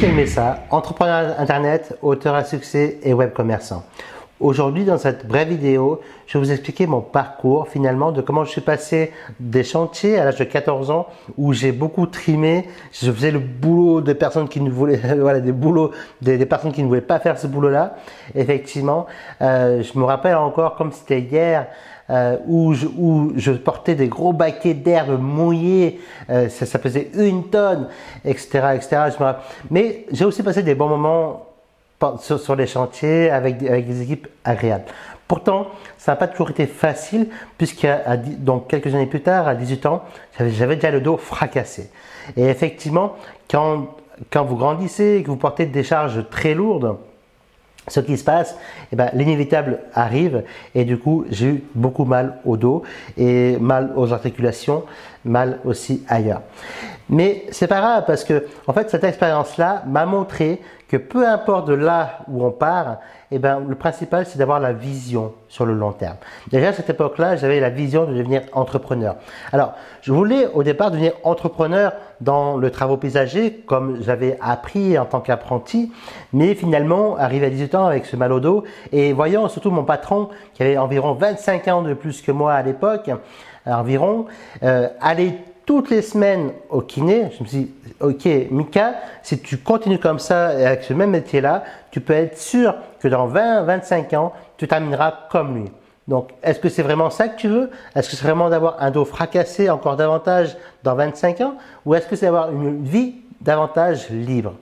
Michel Messa, entrepreneur internet, auteur à succès et web commerçant. Aujourd'hui, dans cette brève vidéo, je vais vous expliquer mon parcours finalement de comment je suis passé des chantiers à l'âge de 14 ans où j'ai beaucoup trimé. Je faisais le boulot des personnes qui ne voulaient, voilà, des boulots des, personnes qui ne voulaient pas faire ce boulot-là. Effectivement, euh, je me rappelle encore comme c'était hier. Euh, où, je, portais des gros baquets d'herbe mouillés, euh, ça, ça, pesait une tonne, etc. etc. Mais j'ai aussi passé des bons moments sur, les chantiers avec, des équipes agréables. Pourtant, ça n'a pas toujours été facile, puisque donc quelques années plus tard, à 18 ans, j'avais déjà le dos fracassé. Et effectivement, quand, quand vous grandissez et que vous portez des charges très lourdes, ce qui se passe, eh ben, l'inévitable arrive et du coup j'ai eu beaucoup mal au dos et mal aux articulations, mal aussi ailleurs. Mais c'est pas grave parce que en fait cette expérience-là m'a montré que peu importe de là où on part, eh ben, le principal c'est d'avoir la vision sur le long terme. Déjà à cette époque-là, j'avais la vision de devenir entrepreneur. Alors, je voulais au départ devenir entrepreneur dans le travaux paysager, comme j'avais appris en tant qu'apprenti, mais finalement, arrivé à 18 ans avec ce mal au dos, et voyant surtout mon patron, qui avait environ 25 ans de plus que moi à l'époque, environ, euh, aller toutes les semaines au kiné, je me suis dit, ok, Mika, si tu continues comme ça avec ce même métier-là, tu peux être sûr que dans 20, 25 ans, tu termineras comme lui. Donc, est-ce que c'est vraiment ça que tu veux? Est-ce que c'est vraiment d'avoir un dos fracassé encore davantage dans 25 ans? Ou est-ce que c'est d'avoir une vie davantage libre?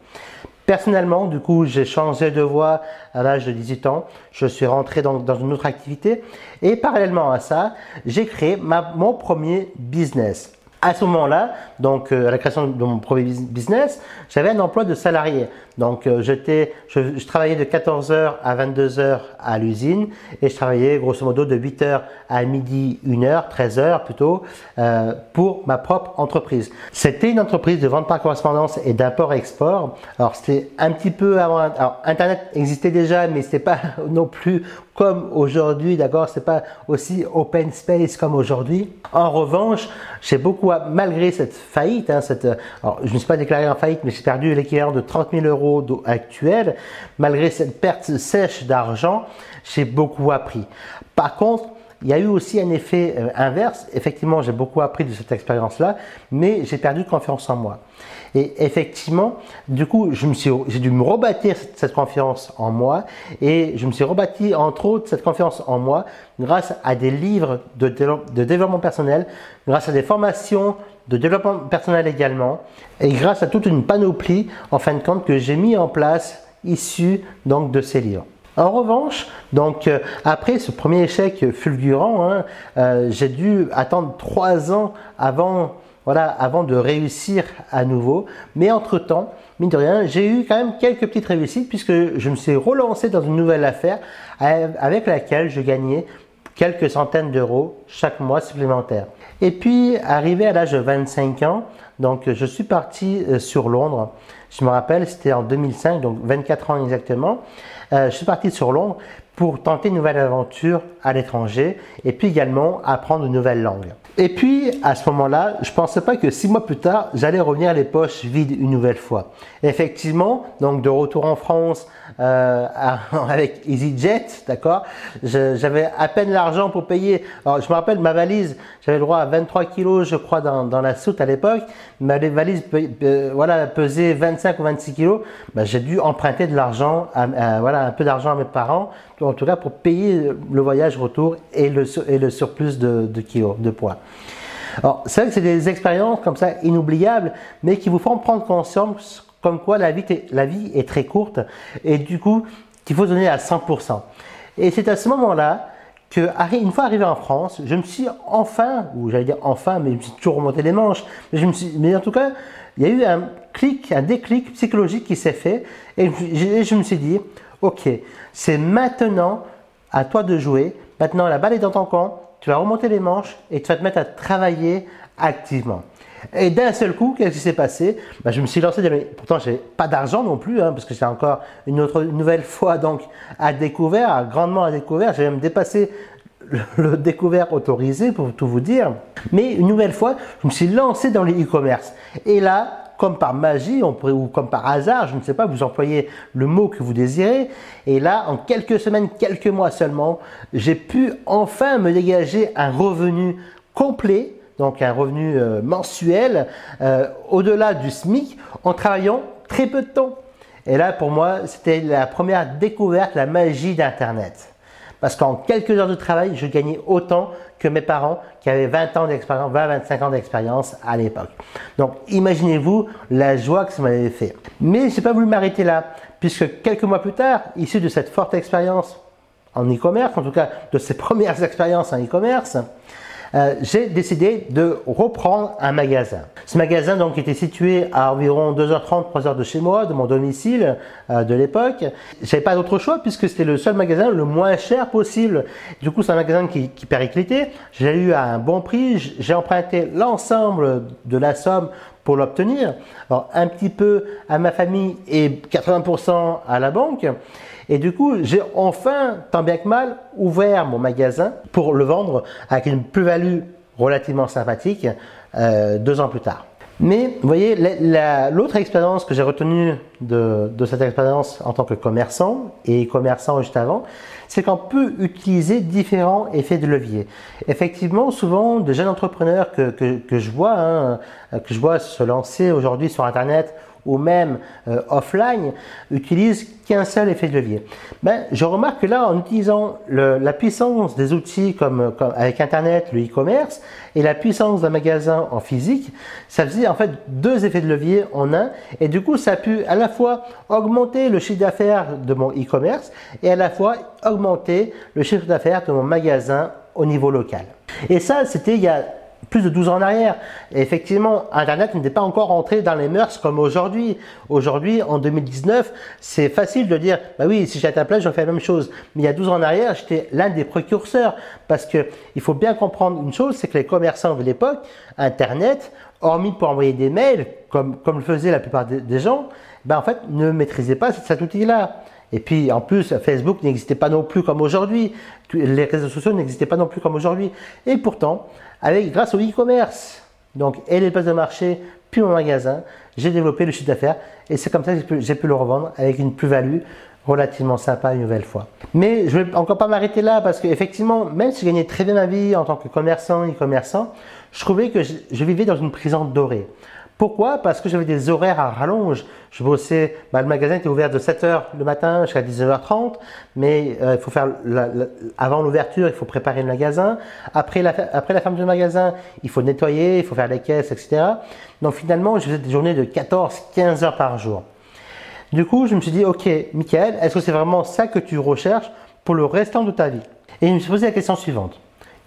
Personnellement, du coup, j'ai changé de voie à l'âge de 18 ans. Je suis rentré dans, une autre activité. Et parallèlement à ça, j'ai créé mon premier business à ce moment-là, donc euh, à la création de mon premier business, j'avais un emploi de salarié. Donc euh, je, travaillais de 14h à 22h à l'usine et je travaillais grosso modo de 8h à midi 1h, 13h plutôt, euh, pour ma propre entreprise. C'était une entreprise de vente par correspondance et d'import-export. Alors c'était un petit peu avant, alors Internet existait déjà, mais c'était pas non plus comme aujourd'hui, d'accord C'est pas aussi open space comme aujourd'hui. En revanche, j'ai beaucoup, malgré cette faillite, hein, je ne suis pas déclaré en faillite, mais j'ai perdu l'équivalent de 30 000 euros actuels. Malgré cette perte sèche d'argent, j'ai beaucoup appris. Par contre, il y a eu aussi un effet euh, inverse. Effectivement, j'ai beaucoup appris de cette expérience-là, mais j'ai perdu confiance en moi. Et effectivement, du coup, j'ai dû me rebâtir cette, confiance en moi et je me suis rebâti entre autres cette confiance en moi grâce à des livres de, de développement personnel, grâce à des formations de développement personnel également et grâce à toute une panoplie en fin de compte que j'ai mis en place issu donc de ces livres. En revanche, donc euh, après ce premier échec fulgurant, hein, euh, j'ai dû attendre trois ans avant, voilà, avant de réussir à nouveau. Mais entre temps, mine de rien, j'ai eu quand même quelques petites réussites puisque je me suis relancé dans une nouvelle affaire avec laquelle je gagnais quelques centaines d'euros chaque mois supplémentaire. Et puis, arrivé à l'âge de 25 ans, donc je suis parti euh, sur Londres. Je me rappelle, c'était en 2005, donc 24 ans exactement. Euh, je suis parti sur Londres pour tenter une nouvelle aventure à l'étranger et puis également apprendre une nouvelle langue. Et puis, à ce moment-là, je ne pensais pas que six mois plus tard, j'allais revenir les poches vides une nouvelle fois. effectivement, donc de retour en France euh, avec EasyJet, d'accord, j'avais à peine l'argent pour payer. Alors, je me rappelle, ma valise, j'avais le droit à 23 kilos, je crois, dans, dans la soute à l'époque. Ma valise, euh, voilà, pesait 25 ou 26 kilos. Ben, j'ai dû emprunter de l'argent, voilà, un peu d'argent à mes parents, en tout cas pour payer le voyage retour et le, surplus de, kilos, de poids. Alors, c'est vrai que c'est des expériences comme ça inoubliables, mais qui vous font prendre conscience comme quoi la vie, la vie est très courte et du coup qu'il faut donner à 100%. Et c'est à ce moment-là que, une fois arrivé en France, je me suis enfin, ou j'allais dire enfin, mais je me suis toujours remonté les manches, mais, je me suis, mais en tout cas, il y a eu un clic, un déclic psychologique qui s'est fait et je me suis dit, ok, c'est maintenant à toi de jouer. Maintenant, la balle est dans ton camp, tu vas remonter les manches et tu vas te mettre à travailler activement. Et d'un seul coup, qu'est-ce qui s'est passé? Ben, Je me suis lancé, pourtant je n'avais pas d'argent non plus, hein, parce que c'est encore une autre nouvelle fois donc à découvert, grandement à découvert. J'ai même dépassé le, découvert autorisé pour tout vous dire. Mais une nouvelle fois, je me suis lancé dans le e-commerce. Et là, comme par magie, ou comme par hasard, je ne sais pas, vous employez le mot que vous désirez. Et là, en quelques semaines, quelques mois seulement, j'ai pu enfin me dégager un revenu complet, donc un revenu euh, mensuel, euh, au-delà du SMIC, en travaillant très peu de temps. Et là, pour moi, c'était la première découverte, la magie d'Internet. Parce qu'en quelques heures de travail, je gagnais autant que mes parents qui avaient 20 ans d'expérience, 20-25 ans d'expérience à l'époque. Donc imaginez-vous la joie que ça m'avait fait. Mais je n'ai pas voulu m'arrêter là, puisque quelques mois plus tard, issu de cette forte expérience en e-commerce, en tout cas de ces premières expériences en e-commerce, euh, j'ai décidé de reprendre un magasin. Ce magasin donc était situé à environ 2h30, 3h de chez moi, de mon domicile euh, de l'époque. J'avais pas d'autre choix puisque c'était le seul magasin le moins cher possible. Du coup, c'est un magasin qui, qui périclitait. J'ai eu à un bon prix. J'ai emprunté l'ensemble de la somme pour l'obtenir. Alors, un petit peu à ma famille et 80% à la banque. Et du coup, j'ai enfin, tant bien que mal, ouvert mon magasin pour le vendre avec une plus-value relativement sympathique euh, deux ans plus tard. Mais vous voyez, l'autre expérience que j'ai retenue de, cette expérience en tant que commerçant et commerçant juste avant, c'est qu'on peut utiliser différents effets de levier. Effectivement, souvent, de jeunes entrepreneurs que, que je vois, hein, que je vois se lancer aujourd'hui sur Internet ou même euh, offline utilisent qu'un seul effet de levier. Ben, je remarque que là, en utilisant la puissance des outils comme, avec Internet, le e-commerce, et la puissance d'un magasin en physique, ça faisait en fait deux effets de levier en un, et du coup, ça a pu à la fois augmenter le chiffre d'affaires de mon e-commerce et à la fois augmenter le chiffre d'affaires de mon magasin au niveau local. Et ça, c'était il y a plus de 12 ans en arrière. Et effectivement, Internet n'était pas encore entré dans les mœurs comme aujourd'hui. Aujourd'hui, en 2019, c'est facile de dire, bah oui, si j'étais à ta place, j'aurais la même chose. Mais il y a 12 ans en arrière, j'étais l'un des précurseurs. Parce que il faut bien comprendre une chose, c'est que les commerçants de l'époque, Internet, hormis pour envoyer des mails, comme, comme le faisaient la plupart des, gens, ben en fait, ne maîtrisaient pas cet outil-là. Et puis en plus, Facebook n'existait pas non plus comme aujourd'hui. Les réseaux sociaux n'existaient pas non plus comme aujourd'hui. Et pourtant, avec, grâce au e-commerce, donc et les places de marché, puis mon magasin, j'ai développé le chiffre d'affaires et c'est comme ça que j'ai pu, le revendre avec une plus-value relativement sympa une nouvelle fois. Mais je ne vais encore pas m'arrêter là parce qu'effectivement, même si je gagnais très bien ma vie en tant que commerçant, e-commerçant, je trouvais que je vivais dans une prison dorée. Pourquoi? Parce que j'avais des horaires à rallonge. Je bossais, bah, le magasin était ouvert de 7h le matin jusqu'à 19h30, mais euh, il faut faire avant l'ouverture, il faut préparer le magasin. Après la, après fermeture du magasin, il faut nettoyer, il faut faire les caisses, etc. Donc finalement, je faisais des journées de 14-15 heures par jour. Du coup, je me suis dit, ok, Michael, est-ce que c'est vraiment ça que tu recherches pour le restant de ta vie? Et je me suis posé la question suivante.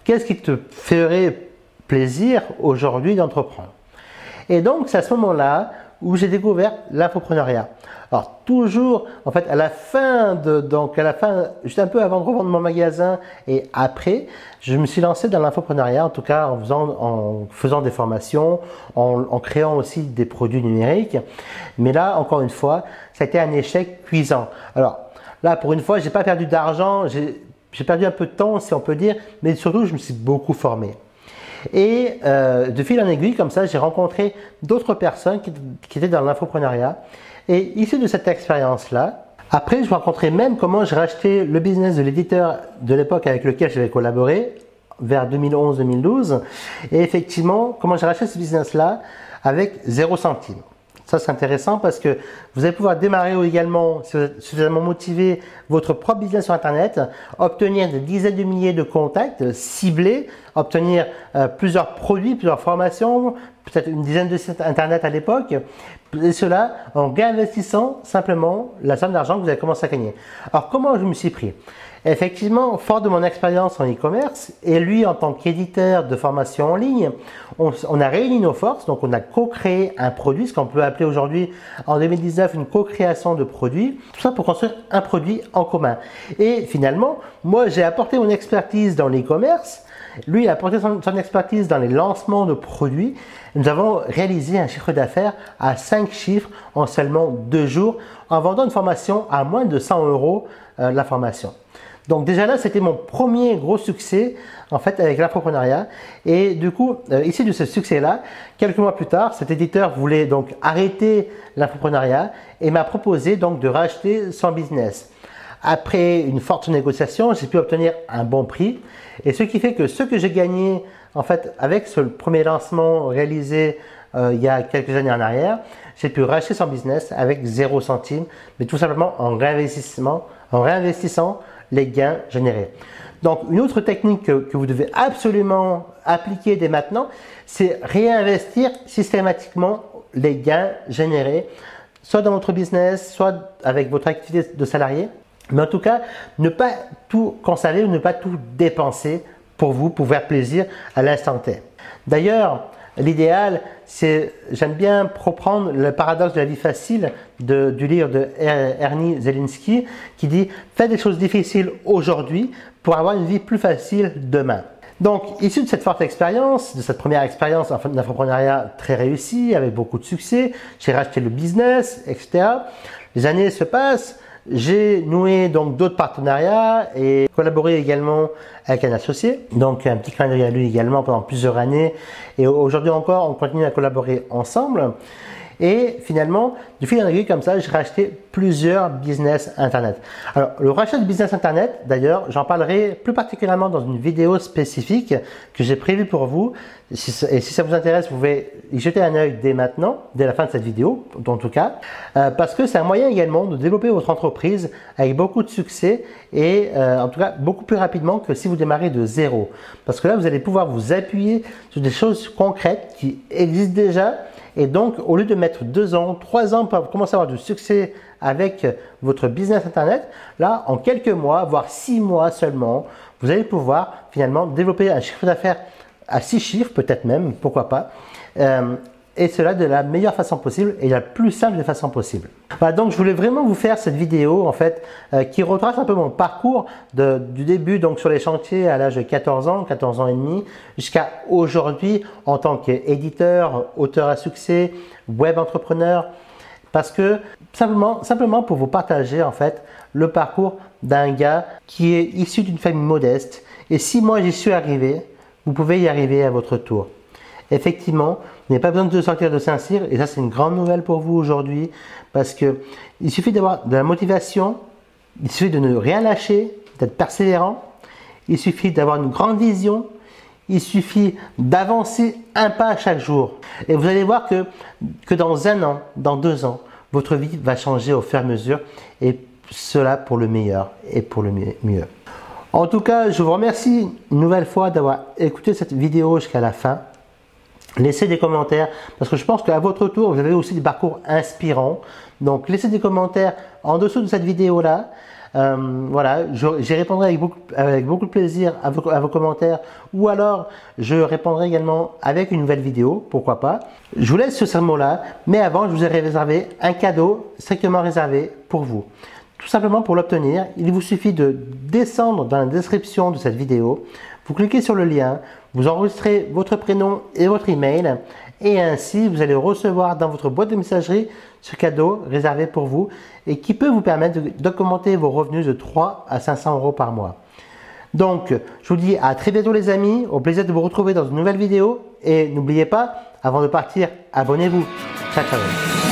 Qu'est-ce qui te ferait plaisir aujourd'hui d'entreprendre? Et donc, c'est à ce moment-là où j'ai découvert l'infoprenariat. Alors, toujours, en fait, à la fin de, donc à la fin, juste un peu avant de revendre mon magasin et après, je me suis lancé dans l'infoprenariat, en tout cas en faisant, en faisant des formations, en, en créant aussi des produits numériques. Mais là, encore une fois, ça a été un échec cuisant. Alors, là, pour une fois, j'ai pas perdu d'argent, j'ai perdu un peu de temps, si on peut dire, mais surtout, je me suis beaucoup formé. Et euh, de fil en aiguille, comme ça, j'ai rencontré d'autres personnes qui, étaient dans l'infoprenariat. Et issu de cette expérience-là, après, je rencontrais même comment j'ai racheté le business de l'éditeur de l'époque avec lequel j'avais collaboré, vers 2011-2012. Et effectivement, comment j'ai racheté ce business-là avec zéro centime. Ça, c'est intéressant parce que vous allez pouvoir démarrer également, si vous êtes suffisamment motivé, votre propre business sur Internet, obtenir des dizaines de milliers de contacts ciblés, obtenir euh, plusieurs produits, plusieurs formations, peut-être une dizaine de sites Internet à l'époque, et cela en réinvestissant simplement la somme d'argent que vous avez commencé à gagner. Alors, comment je me suis pris? Effectivement, fort de mon expérience en e-commerce et lui en tant qu'éditeur de formation en ligne, on, a réuni nos forces, donc on a co-créé un produit, ce qu'on peut appeler aujourd'hui en 2019 une co-création de produits, tout ça pour construire un produit en commun. Et finalement, moi j'ai apporté mon expertise dans l'e-commerce, lui a apporté son, expertise dans les lancements de produits. Nous avons réalisé un chiffre d'affaires à 5 chiffres en seulement 2 jours en vendant une formation à moins de 100 euros euh, la formation. Donc déjà là, c'était mon premier gros succès en fait avec l'entrepreneuriat. Et du coup, euh, ici de ce succès-là, quelques mois plus tard, cet éditeur voulait donc arrêter l'entrepreneuriat et m'a proposé donc de racheter son business. Après une forte négociation, j'ai pu obtenir un bon prix. Et ce qui fait que ce que j'ai gagné en fait avec ce premier lancement réalisé euh, il y a quelques années en arrière, j'ai pu racheter son business avec 0 centime, mais tout simplement en en réinvestissant les gains générés. Donc, une autre technique que, vous devez absolument appliquer dès maintenant, c'est réinvestir systématiquement les gains générés, soit dans votre business, soit avec votre activité de salarié. Mais en tout cas, ne pas tout conserver ou ne pas tout dépenser pour vous, pour faire plaisir à l'instant T. D'ailleurs, L'idéal, j'aime bien reprendre le paradoxe de la vie facile du livre de Ernie Zelinski qui dit Faites des choses difficiles aujourd'hui pour avoir une vie plus facile demain. Donc, issu de cette forte expérience, de cette première expérience d'entrepreneuriat très réussie, avec beaucoup de succès, j'ai racheté le business, etc. Les années se passent, j'ai noué donc d'autres partenariats et collaboré également avec un associé. Donc un petit clin d'œil lui également pendant plusieurs années. Et aujourd'hui encore, on continue à collaborer ensemble. Et finalement, du fil en aiguille comme ça, j'ai racheté plusieurs business Internet. Alors, le rachat de business Internet, d'ailleurs, j'en parlerai plus particulièrement dans une vidéo spécifique que j'ai prévue pour vous. Et si ça vous intéresse, vous pouvez y jeter un œil dès maintenant, dès la fin de cette vidéo, en tout cas, euh, parce que c'est un moyen également de développer votre entreprise avec beaucoup de succès et euh, en tout cas beaucoup plus rapidement que si vous démarrez de zéro. Parce que là, vous allez pouvoir vous appuyer sur des choses concrètes qui existent déjà et donc, au lieu de mettre deux ans, trois ans pour commencer à avoir du succès avec votre business Internet, là, en quelques mois, voire six mois seulement, vous allez pouvoir finalement développer un chiffre d'affaires à six chiffres, peut-être même, pourquoi pas, euh, et cela de la meilleure façon possible et la plus simple des façons possibles. Voilà, donc je voulais vraiment vous faire cette vidéo en fait euh, qui retrace un peu mon parcours du début donc sur les chantiers à l'âge de 14 ans, 14 ans et demi, jusqu'à aujourd'hui en tant qu'éditeur, auteur à succès, web entrepreneur, parce que simplement, simplement pour vous partager en fait le parcours d'un gars qui est issu d'une famille modeste et si moi j'y suis arrivé, vous pouvez y arriver à votre tour. Effectivement, vous n'avez pas besoin de sortir de Saint-Cyr, et ça c'est une grande nouvelle pour vous aujourd'hui, parce que il suffit d'avoir de la motivation, il suffit de ne rien lâcher, d'être persévérant, il suffit d'avoir une grande vision, il suffit d'avancer un pas chaque jour. Et vous allez voir que, que dans un an, dans deux ans, votre vie va changer au fur et à mesure, et cela pour le meilleur et pour le mieux. En tout cas, je vous remercie une nouvelle fois d'avoir écouté cette vidéo jusqu'à la fin. Laissez des commentaires parce que je pense qu'à votre tour, vous avez aussi des parcours inspirants. Donc, laissez des commentaires en dessous de cette vidéo-là. Euh, voilà, j'y répondrai avec beaucoup, de plaisir à vos, commentaires ou alors je répondrai également avec une nouvelle vidéo, pourquoi pas. Je vous laisse ce sermon-là, mais avant, je vous ai réservé un cadeau strictement réservé pour vous. Tout simplement pour l'obtenir, il vous suffit de descendre dans la description de cette vidéo, vous cliquez sur le lien, vous enregistrez votre prénom et votre email et ainsi vous allez recevoir dans votre boîte de messagerie ce cadeau réservé pour vous et qui peut vous permettre d'augmenter vos revenus de 3 à 500 euros par mois. Donc, je vous dis à très bientôt les amis, au plaisir de vous retrouver dans une nouvelle vidéo et n'oubliez pas, avant de partir, abonnez-vous. Ciao, ciao.